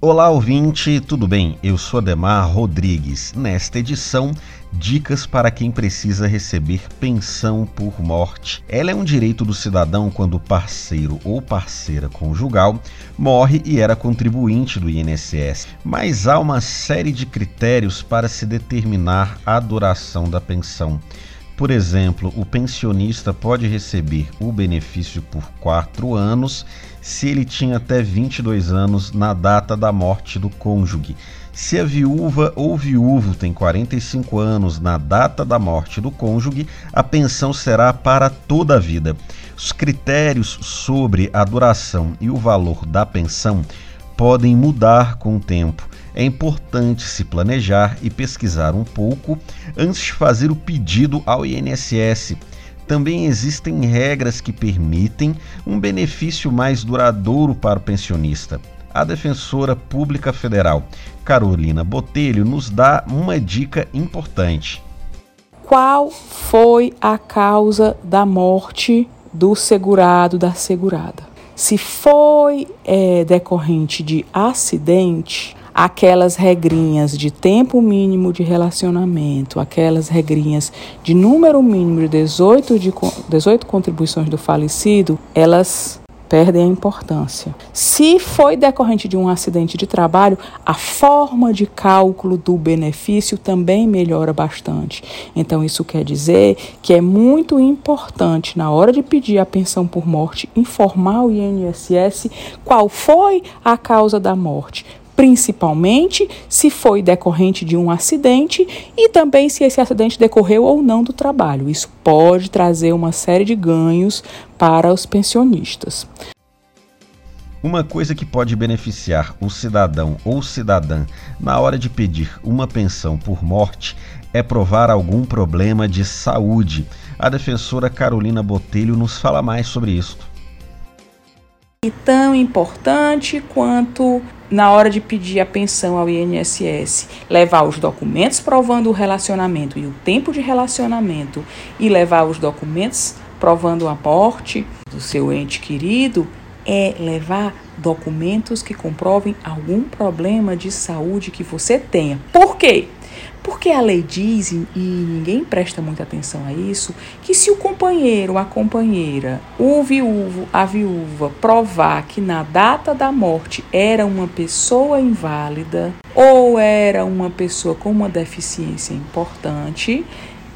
Olá, ouvinte, tudo bem? Eu sou Ademar Rodrigues. Nesta edição, dicas para quem precisa receber pensão por morte. Ela é um direito do cidadão quando o parceiro ou parceira conjugal morre e era contribuinte do INSS. Mas há uma série de critérios para se determinar a duração da pensão. Por exemplo, o pensionista pode receber o benefício por quatro anos se ele tinha até 22 anos na data da morte do cônjuge. Se a viúva ou viúvo tem 45 anos na data da morte do cônjuge, a pensão será para toda a vida. Os critérios sobre a duração e o valor da pensão podem mudar com o tempo. É importante se planejar e pesquisar um pouco antes de fazer o pedido ao INSS. Também existem regras que permitem um benefício mais duradouro para o pensionista. A defensora pública federal Carolina Botelho nos dá uma dica importante. Qual foi a causa da morte do segurado da segurada? Se foi é, decorrente de acidente, aquelas regrinhas de tempo mínimo de relacionamento, aquelas regrinhas de número mínimo de 18, de 18 contribuições do falecido, elas perdem a importância. Se foi decorrente de um acidente de trabalho, a forma de cálculo do benefício também melhora bastante. Então, isso quer dizer que é muito importante, na hora de pedir a pensão por morte, informar o INSS qual foi a causa da morte principalmente se foi decorrente de um acidente e também se esse acidente decorreu ou não do trabalho. Isso pode trazer uma série de ganhos para os pensionistas. Uma coisa que pode beneficiar o cidadão ou cidadã na hora de pedir uma pensão por morte é provar algum problema de saúde. A defensora Carolina Botelho nos fala mais sobre isso. E tão importante quanto na hora de pedir a pensão ao INSS, levar os documentos provando o relacionamento e o tempo de relacionamento e levar os documentos provando a morte do seu ente querido, é levar documentos que comprovem algum problema de saúde que você tenha. Por quê? Porque a lei diz, e ninguém presta muita atenção a isso, que se o companheiro, a companheira, o viúvo, a viúva provar que na data da morte era uma pessoa inválida ou era uma pessoa com uma deficiência importante,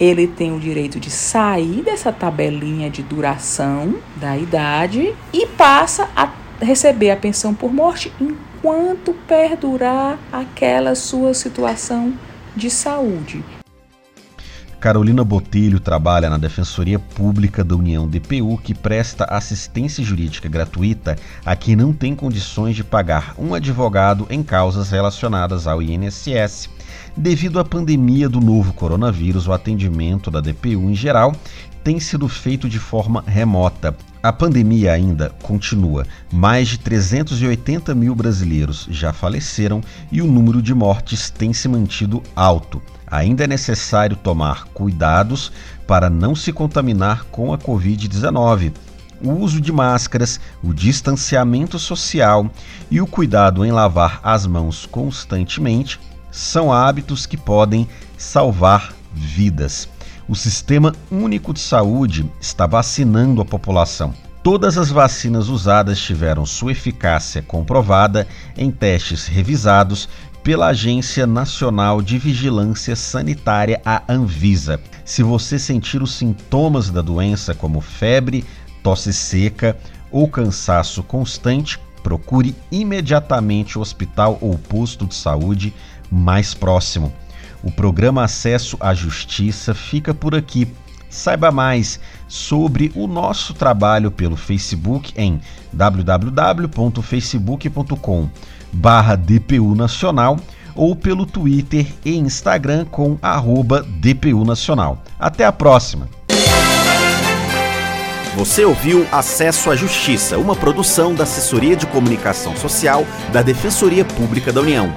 ele tem o direito de sair dessa tabelinha de duração da idade e passa a receber a pensão por morte enquanto perdurar aquela sua situação de saúde. Carolina Botelho trabalha na Defensoria Pública da União DPU, que presta assistência jurídica gratuita a quem não tem condições de pagar um advogado em causas relacionadas ao INSS. Devido à pandemia do novo coronavírus, o atendimento da DPU em geral tem sido feito de forma remota. A pandemia ainda continua. Mais de 380 mil brasileiros já faleceram e o número de mortes tem se mantido alto. Ainda é necessário tomar cuidados para não se contaminar com a Covid-19. O uso de máscaras, o distanciamento social e o cuidado em lavar as mãos constantemente são hábitos que podem salvar vidas o Sistema Único de Saúde está vacinando a população. Todas as vacinas usadas tiveram sua eficácia comprovada em testes revisados pela Agência Nacional de Vigilância Sanitária, a Anvisa. Se você sentir os sintomas da doença, como febre, tosse seca ou cansaço constante, procure imediatamente o hospital ou posto de saúde mais próximo. O programa Acesso à Justiça fica por aqui. Saiba mais sobre o nosso trabalho pelo Facebook em www.facebook.com barra DPU Nacional ou pelo Twitter e Instagram com arroba DPU Nacional. Até a próxima! Você ouviu Acesso à Justiça, uma produção da Assessoria de Comunicação Social da Defensoria Pública da União.